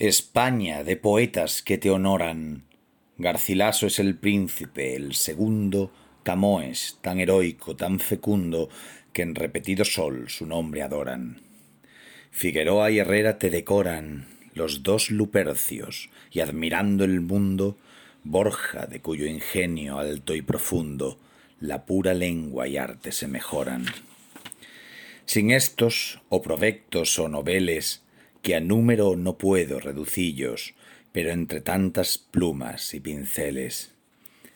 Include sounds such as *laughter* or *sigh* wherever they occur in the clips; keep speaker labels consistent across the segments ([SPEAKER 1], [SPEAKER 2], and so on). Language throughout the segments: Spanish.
[SPEAKER 1] España de poetas que te honoran. Garcilaso es el príncipe, el segundo, Camoes, tan heroico, tan fecundo, que en repetido sol su nombre adoran. Figueroa y Herrera te decoran, los dos lupercios, y admirando el mundo, Borja, de cuyo ingenio alto y profundo, la pura lengua y arte se mejoran. Sin estos, o provectos o noveles, a número no puedo reducillos, pero entre tantas plumas y pinceles.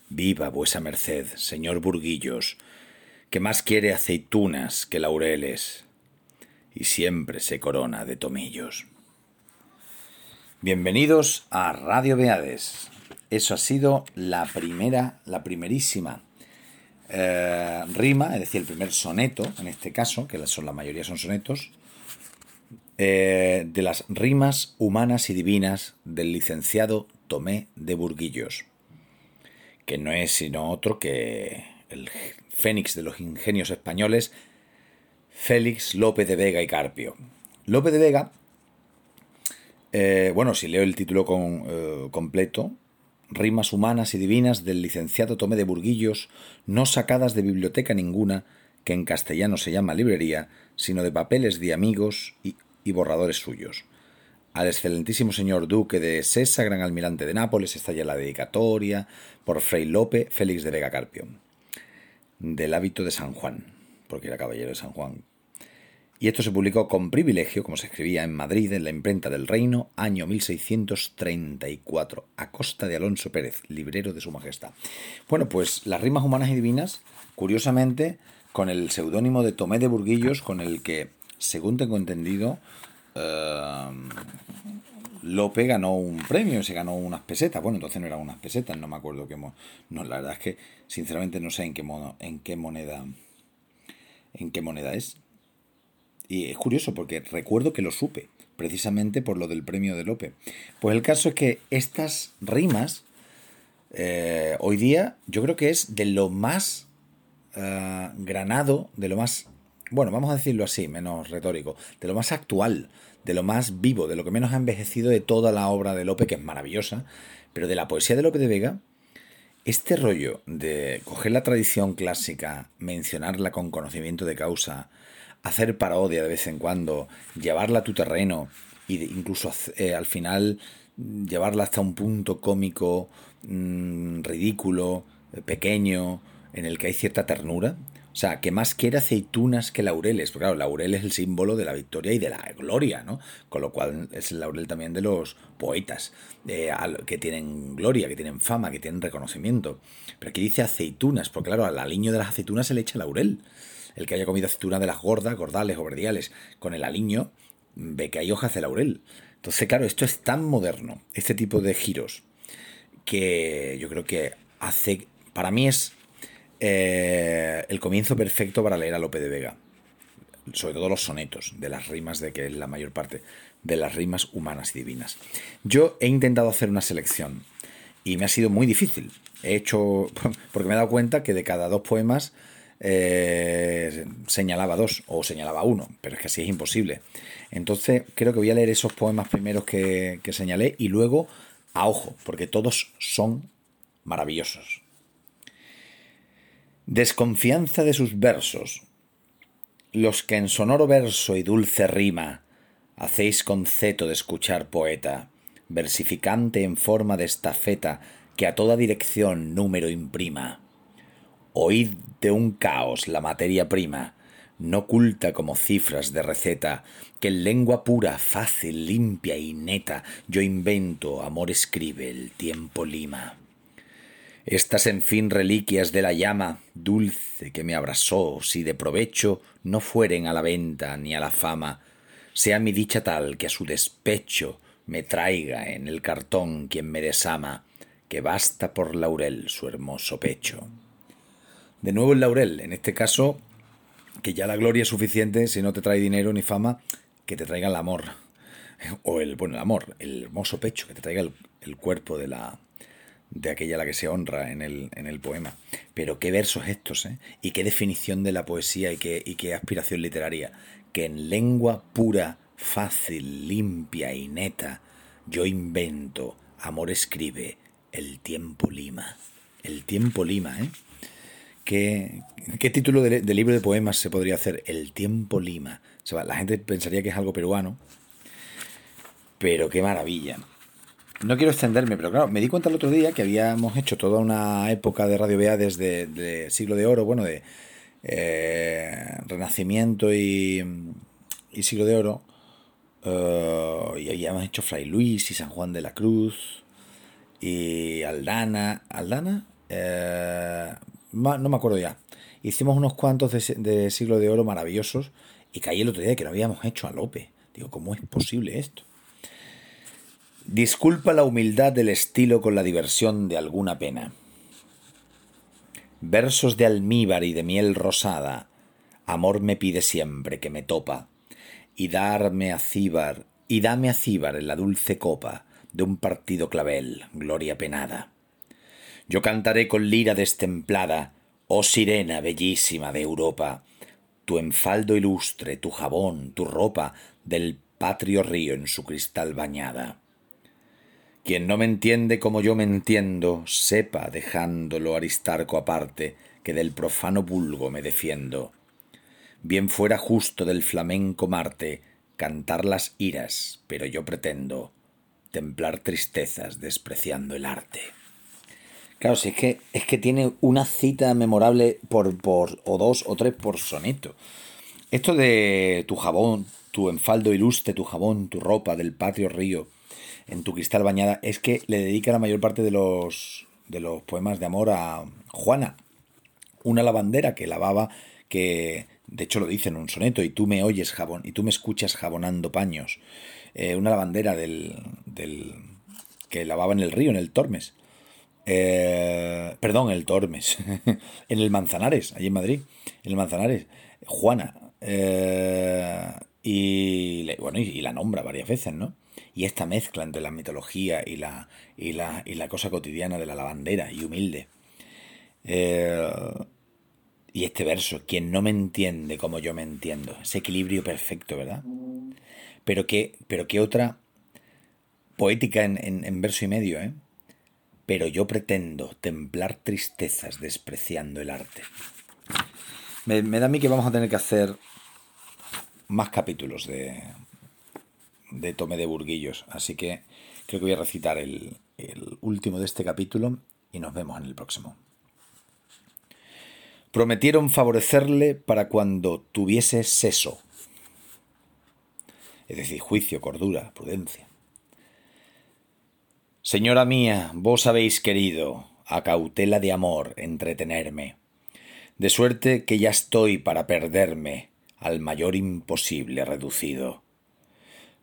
[SPEAKER 1] Viva vuesa merced, señor Burguillos, que más quiere aceitunas que laureles, y siempre se corona de tomillos. Bienvenidos a Radio Beades. Eso ha sido la primera, la primerísima eh, rima, es decir, el primer soneto, en este caso, que son, la mayoría son sonetos, eh, de las rimas humanas y divinas del licenciado Tomé de Burguillos, que no es sino otro que el fénix de los ingenios españoles, Félix López de Vega y Carpio. López de Vega, eh, bueno, si leo el título eh, completo, rimas humanas y divinas del licenciado Tomé de Burguillos, no sacadas de biblioteca ninguna, que en castellano se llama librería, sino de papeles de amigos y y borradores suyos. Al excelentísimo señor duque de Sesa, gran almirante de Nápoles, está ya la dedicatoria por Fray Lope Félix de Vega Carpio, del hábito de San Juan, porque era caballero de San Juan. Y esto se publicó con privilegio, como se escribía en Madrid, en la imprenta del Reino, año 1634, a costa de Alonso Pérez, librero de su majestad. Bueno, pues las rimas humanas y divinas, curiosamente, con el seudónimo de Tomé de Burguillos, con el que según tengo entendido, eh, Lope ganó un premio, se ganó unas pesetas. Bueno, entonces no eran unas pesetas, no me acuerdo qué. no, la verdad es que sinceramente no sé en qué, en qué moneda. En qué moneda es. Y es curioso porque recuerdo que lo supe, precisamente por lo del premio de Lope. Pues el caso es que estas rimas, eh, hoy día, yo creo que es de lo más eh, granado, de lo más bueno, vamos a decirlo así, menos retórico, de lo más actual, de lo más vivo, de lo que menos ha envejecido de toda la obra de Lope, que es maravillosa, pero de la poesía de Lope de Vega, este rollo de coger la tradición clásica, mencionarla con conocimiento de causa, hacer parodia de vez en cuando, llevarla a tu terreno e incluso eh, al final llevarla hasta un punto cómico, mm, ridículo, eh, pequeño, en el que hay cierta ternura, o sea, que más quiere aceitunas que laureles. Porque claro, laurel es el símbolo de la victoria y de la gloria, ¿no? Con lo cual es el laurel también de los poetas, eh, que tienen gloria, que tienen fama, que tienen reconocimiento. Pero aquí dice aceitunas, porque claro, al aliño de las aceitunas se le echa laurel. El que haya comido aceituna de las gordas, gordales o verdiales, con el aliño, ve que hay hojas de laurel. Entonces, claro, esto es tan moderno, este tipo de giros, que yo creo que hace, para mí es eh, el comienzo perfecto para leer a Lope de Vega. Sobre todo los sonetos, de las rimas, de que es la mayor parte de las rimas humanas y divinas. Yo he intentado hacer una selección y me ha sido muy difícil. He hecho, *laughs* porque me he dado cuenta que de cada dos poemas eh, señalaba dos o señalaba uno, pero es que así es imposible. Entonces creo que voy a leer esos poemas primeros que señalé y luego a ojo, porque todos son maravillosos. Desconfianza de sus versos, los que en sonoro verso y dulce rima hacéis conceto de escuchar poeta, versificante en forma de estafeta que a toda dirección número imprima. Oíd de un caos la materia prima, no oculta como cifras de receta, que en lengua pura, fácil, limpia y neta yo invento, amor escribe, el tiempo lima. Estas, en fin, reliquias de la llama dulce que me abrasó, si de provecho no fueren a la venta ni a la fama, sea mi dicha tal que a su despecho me traiga en el cartón quien me desama, que basta por laurel su hermoso pecho. De nuevo el laurel, en este caso, que ya la gloria es suficiente si no te trae dinero ni fama, que te traiga el amor. *laughs* O el, bueno, el amor, el hermoso pecho, que te traiga el cuerpo de la, de aquella a la que se honra en el, en el poema. Pero qué versos estos, ¿eh? Y qué definición de la poesía y qué, y qué aspiración literaria. Que en lengua pura, fácil, limpia y neta, yo invento, amor escribe, el tiempo lima. El tiempo lima, ¿eh? ¿Qué, qué título de, libro de poemas se podría hacer? El tiempo lima. la gente pensaría que es algo peruano, pero qué maravilla. No quiero extenderme, pero claro, me di cuenta el otro día que habíamos hecho toda una época de Radio Bea desde de siglo de oro, bueno, de eh, Renacimiento y, siglo de oro, eh, y habíamos hecho Fray Luis y San Juan de la Cruz y Aldana. ¿Aldana? Eh, no me acuerdo ya. Hicimos unos cuantos de, de, siglo de oro maravillosos y caí el otro día que no habíamos hecho a Lope. Digo, ¿cómo es posible esto? Disculpa la humildad del estilo con la diversión de alguna pena. Versos de almíbar y de miel rosada, amor me pide siempre que me topa, y darme a cíbar, y dame a cíbar en la dulce copa de un partido clavel, gloria penada. Yo cantaré con lira destemplada, oh sirena bellísima de Europa, tu enfaldo ilustre, tu jabón, tu ropa, del patrio río en su cristal bañada. Quien no me entiende como yo me entiendo, sepa, dejándolo Aristarco aparte, que del profano vulgo me defiendo. Bien fuera justo del flamenco Marte cantar las iras, pero yo pretendo templar tristezas despreciando el arte. Claro, si es que, es que tiene una cita memorable por, por, o dos o tres por soneto. Esto de tu jabón, tu enfaldo ilustre, tu jabón, tu ropa del patio río, en tu cristal bañada, es que le dedica la mayor parte de los, de los poemas de amor a Juana, una lavandera que lavaba, que de hecho lo dice en un soneto, y tú me oyes jabón, y tú me escuchas jabonando paños, eh, una lavandera del, del, que lavaba en el río, en el Tormes. Eh, perdón, el Tormes, *laughs* en el Manzanares, allí en Madrid, en el Manzanares, Juana, eh, y, bueno, y, la nombra varias veces, ¿no? Y esta mezcla entre la mitología y la, y la, y la cosa cotidiana de la lavandera y humilde. Eh, y este verso, quien no me entiende como yo me entiendo, ese equilibrio perfecto, ¿verdad? Pero qué, pero qué otra poética en, en verso y medio, ¿eh? Pero yo pretendo templar tristezas despreciando el arte. Me, da a mí que vamos a tener que hacer más capítulos de, de Tome de Burguillos. Así que creo que voy a recitar el, el último de este capítulo y nos vemos en el próximo. Prometieron favorecerle para cuando tuviese seso, es decir, juicio, cordura, prudencia. Señora mía, vos habéis querido, a cautela de amor, entretenerme, de suerte que ya estoy para perderme al mayor imposible reducido.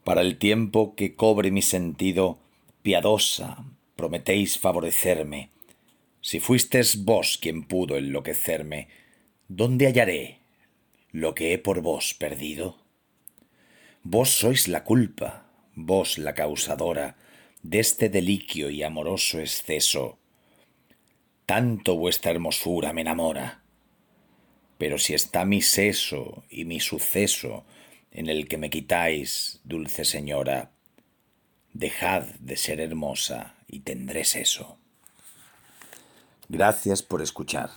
[SPEAKER 1] Para el tiempo que cobre mi sentido, piadosa, prometéis favorecerme. Si fuistes vos quien pudo enloquecerme, ¿dónde hallaré lo que he por vos perdido? Vos sois la culpa, vos la causadora de este deliquio y amoroso exceso. Tanto vuestra hermosura me enamora. Pero si está mi seso y mi suceso en el que me quitáis, dulce señora, dejad de ser hermosa y tendré seso. Gracias por escuchar.